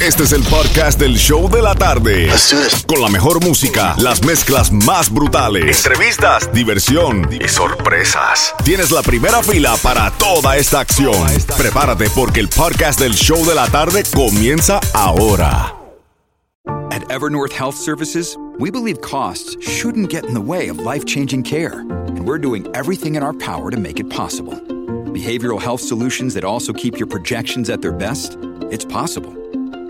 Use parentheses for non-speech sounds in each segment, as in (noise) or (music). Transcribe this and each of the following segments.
Este es el podcast del show de la tarde. Con la mejor música, las mezclas más brutales, entrevistas, diversión y sorpresas. Tienes la primera fila para toda esta acción. Prepárate porque el podcast del show de la tarde comienza ahora. At Evernorth Health Services, we believe costs shouldn't get in the way of life-changing care, and we're doing everything in our power to make it possible. Behavioral health solutions that also keep your projections at their best? It's possible.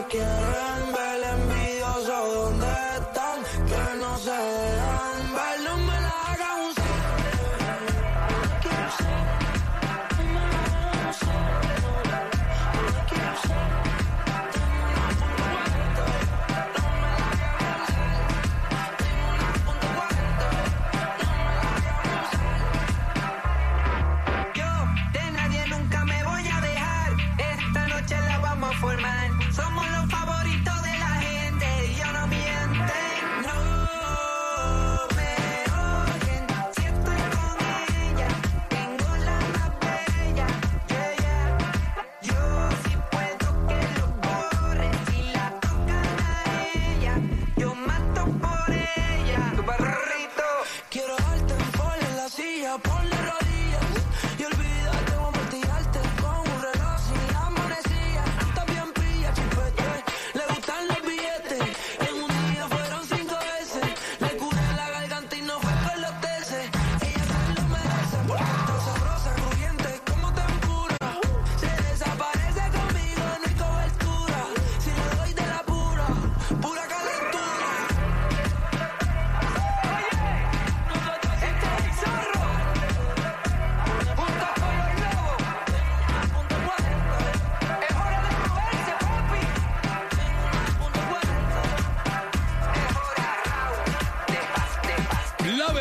again.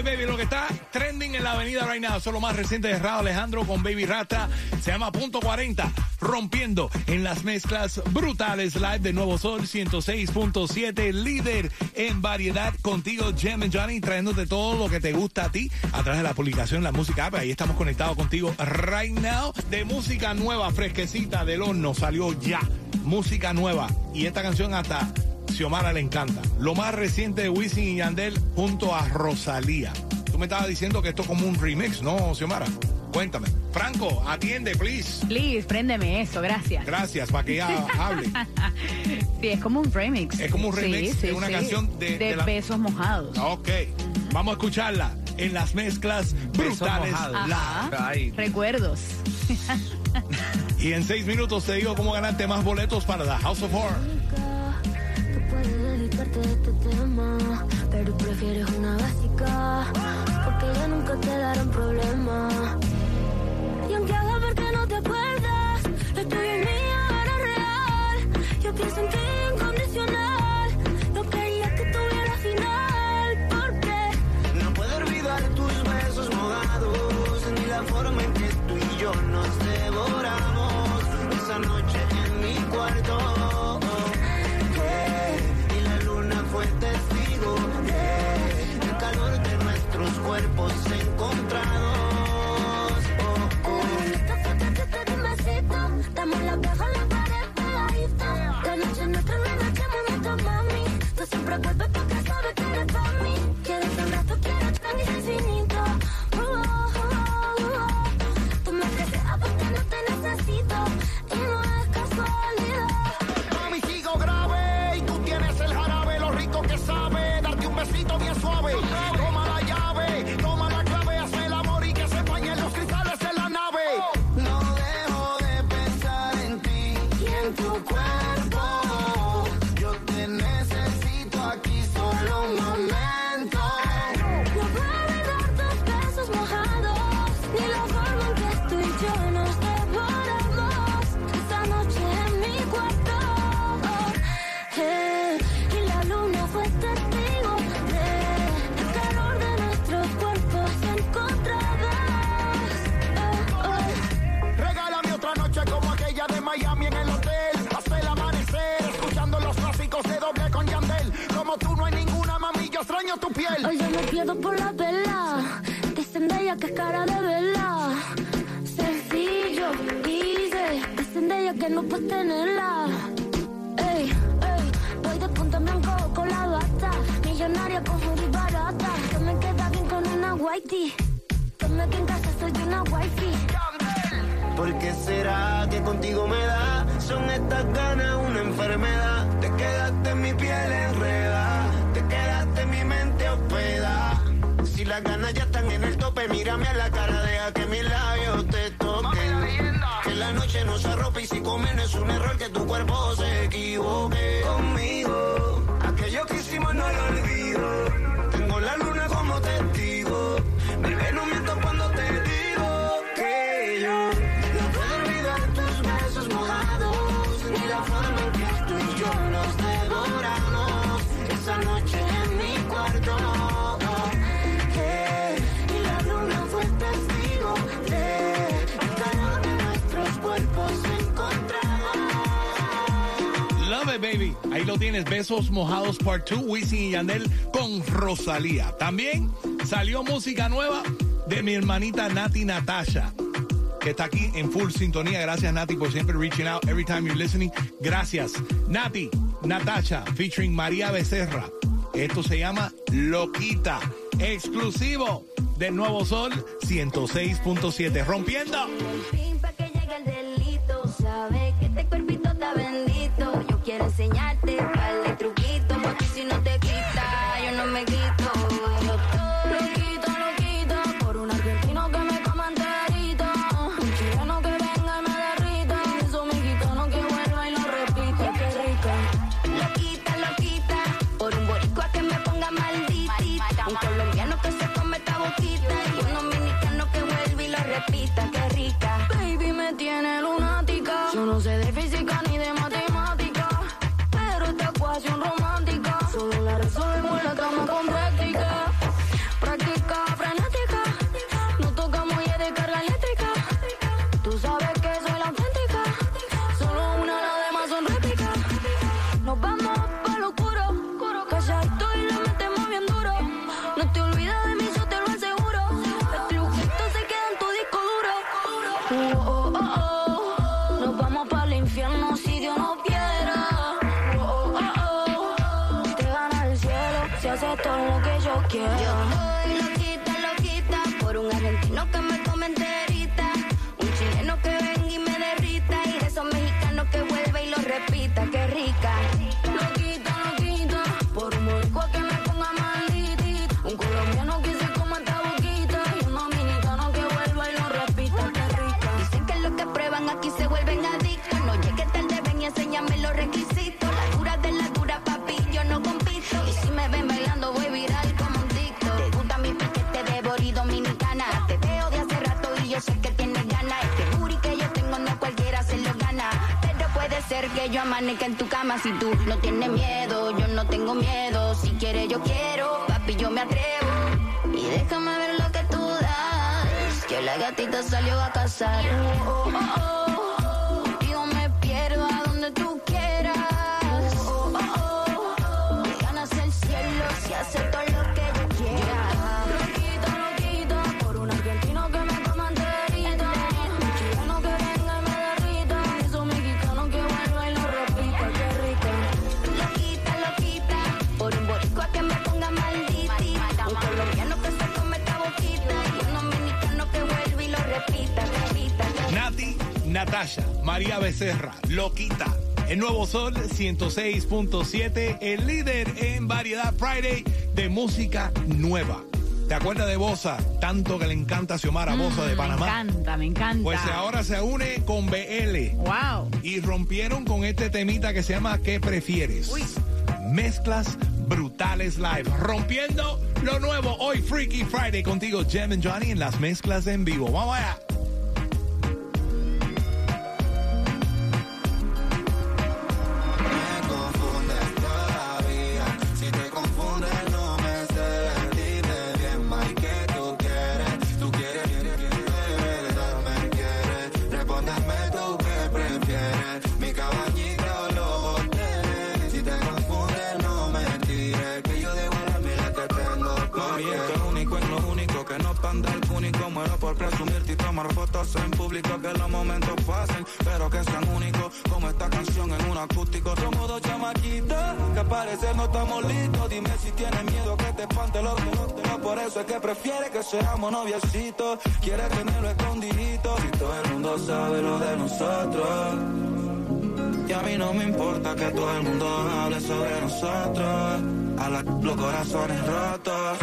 Baby, lo que está trending en la avenida right now. Eso es lo más reciente de Raúl Alejandro con Baby Rata. Se llama Punto 40. Rompiendo en las mezclas brutales live de Nuevo Sol 106.7. Líder en variedad contigo, Jem and Johnny, trayéndote todo lo que te gusta a ti a través de la publicación La Música App. Ahí estamos conectados contigo right now. De música nueva, fresquecita del horno. Salió ya. Música nueva. Y esta canción hasta Xiomara le encanta. Lo más reciente de Wisin y Yandel junto a Rosalía. Tú me estabas diciendo que esto es como un remix, ¿no, Xiomara? Cuéntame. Franco, atiende, please. Please, préndeme eso, gracias. Gracias, para que ella (laughs) hable. Sí, es como un remix. Es como un remix Sí, sí, de una sí. canción de- de la- besos mojados. Ok, vamos a escucharla en las mezclas brutales. Live. Recuerdos. Y en seis minutos te digo cómo ganarte más boletos para la House of Horror. A este tema, pero prefieres una básica, pierdo por la vela. Dicen que es cara de vela. Sencillo, easy. Dicen de ella que no puedes tenerla. Ey, ey, voy de punta en blanco con la bata. Millonaria con y barata. Que me queda bien con una whitey. Que me que en casa soy una wifey. ¿Por qué será que contigo me da? Son estas ganas una enfermedad. Las ganas ya están en el tope, mírame a la cara, deja que mis labios te toquen. Que la noche no se arrope y si comen es un error que tu cuerpo se equivoque. Conmigo, aquello que hicimos no lo olvido. Tengo la luna como testigo. Bebé, no miento cuando te digo que yo no puedo olvidar tus besos mojados. Ni la forma Ahí lo tienes. Besos mojados part 2. Wisin y Yandel con Rosalía. También salió música nueva de mi hermanita Nati Natasha. Que está aquí en full sintonía. Gracias, Nati, por siempre reaching out every time you're listening. Gracias. Nati, Natasha, featuring María Becerra. Esto se llama Loquita. Exclusivo del Nuevo Sol 106.7. Rompiendo. Yo estoy loquita, loquita por un argentino que me no tienes miedo. Yo no tengo miedo. Si quieres, yo quiero. Papi, yo me atrevo. Y déjame ver lo que tú das. Que la gatita salió a cazar. Oh, oh, oh. Natasha, María Becerra, Loquita. El Nuevo Sol 106.7, el líder en variedad Friday de música nueva. ¿Te acuerdas de Bosa? Tanto que le encanta a Xiomara Bosa de Me Panamá. encanta, me encanta. Pues ahora se une con BL Wow. y rompieron con este temita que se llama ¿Qué prefieres? Mezclas brutales live. Rompiendo lo nuevo hoy Freaky Friday contigo, Jem and Johnny en las mezclas en vivo. Vamos allá. bien. Que único es lo único, que no están del único. Muero por presumirte y tomar fotos en público. Que los momentos pasen, pero que sean únicos. Como esta canción en un acústico. Somos dos chamaquitas, que parecer no estamos listos. Dime si tienes miedo que te espante los pero Por eso es que prefiere que seamos noviecitos. Quiere tenerlo escondidito. Si todo el mundo sabe lo de nosotros. Y a mí no me importa que todo el mundo hable sobre nosotros. A los corazones rotos.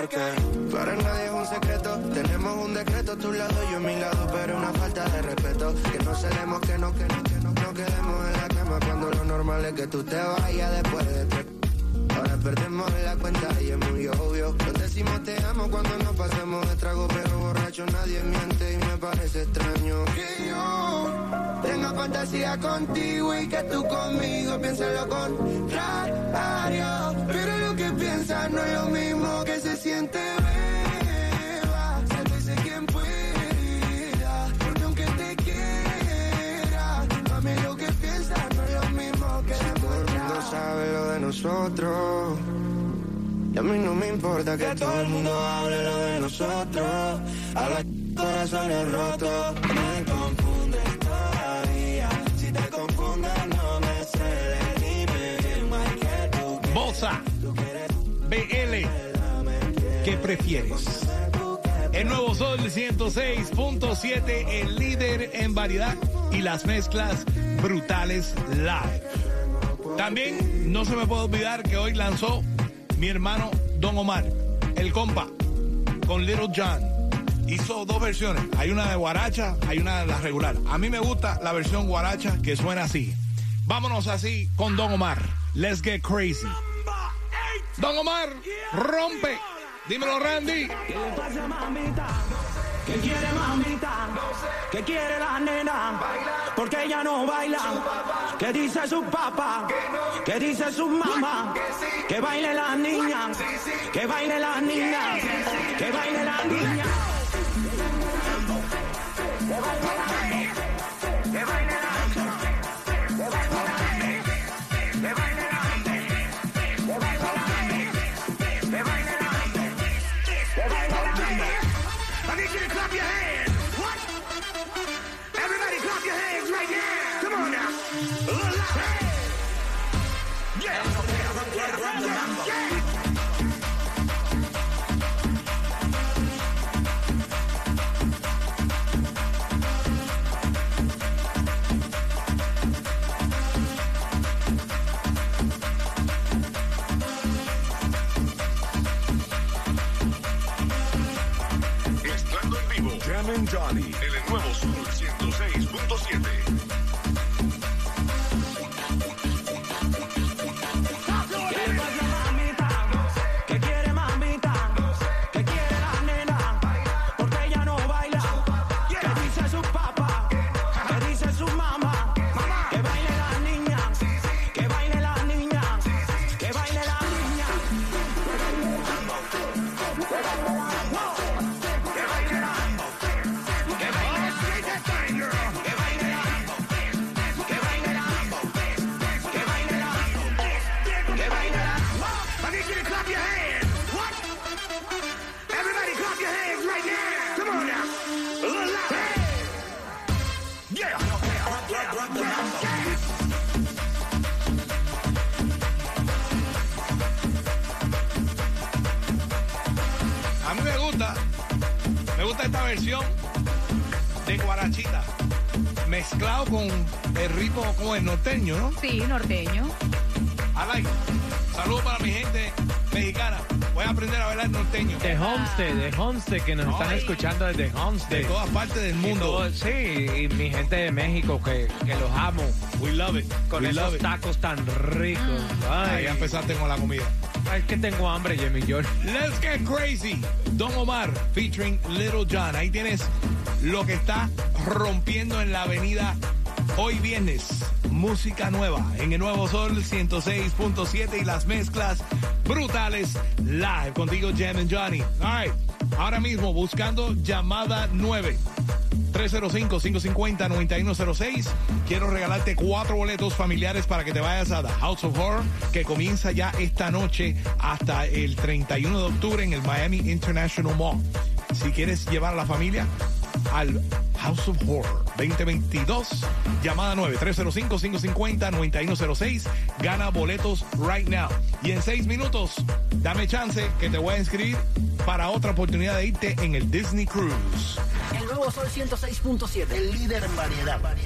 Porque. Para nadie es un secreto. Tenemos un decreto, tu lado, yo mi lado. Pero una falta de respeto. Que no cedemos, que no, que no, que no, no quedemos en la cama. Cuando lo normal es que tú te vayas después de tres. Ahora perdemos la cuenta y es muy obvio. Nos decimos te amo cuando nos pasemos de trago, pero borracho nadie miente y me parece extraño que yo tenga fantasía contigo y que tú conmigo pienses lo contrario. Pero lo que piensas no es lo mismo que se siente. Beba, sálvese quien pueda, porque aunque te quiera, mami lo que piensas no es lo mismo que Todo el mundo sabe lo de nosotros. Y a mí no me importa que todo el mundo hable lo de nosotros. A los corazones rotos me confundes todavía. Si te confundes no me cedes. Dime bien más que tú Bosa, BL, ¿qué prefieres? El nuevo Sol 106.7, el líder en variedad y las mezclas brutales live. También no se me puede olvidar que hoy lanzó mi hermano Don Omar, el compa, con Little John. Hizo dos versiones. Hay una de guaracha, hay una de la regular. A mí me gusta la versión guaracha que suena así. Vámonos así con Don Omar. Let's get crazy. Don Omar, rompe. Dímelo, Randy. ¿Qué le pasa, mamita? ¿Qué quiere mamita? ¿Qué quiere la nena? Porque ella no baila. ¿Qué dice su papá? ¿Qué dice su mamá? Que baile la niña. Que baile la niña. Que baile la niña. El nuevo Sol A mí me gusta, me gusta esta versión de guarachita, mezclado con el ritmo como el norteño, ¿no? Sí, norteño. I like. Saludos para mi gente mexicana. Voy a aprender a bailar norteño. De Homestead, de Homestead, que nos están Ay. escuchando desde Homestead. De todas partes del Y mundo. todo- sí, y mi gente de México, que, que los amo. We love it. Con We esos it. tacos tan ricos. Ah, Ay, ya empezaste con la comida. es que tengo hambre, Jimmy George. Let's get crazy. Don Omar featuring Little John. Ahí tienes lo que está rompiendo en la avenida hoy viernes. Música nueva en el Nuevo Sol 106.7 y las mezclas brutales live contigo Jam and Johnny. All right. Ahora mismo buscando llamada 9. 305-550-9106. Quiero regalarte cuatro boletos familiares para que te vayas a The House of Horror, que comienza ya esta noche hasta el 31 de octubre en el Miami International Mall. Si quieres llevar a la familia al House of Horror 2022, llamada 9 305-550-9106. Gana boletos right now. Y en seis minutos, dame chance que te voy a inscribir para otra oportunidad de irte en el Disney Cruise. El nuevo Sol 106.7, el líder en variedad.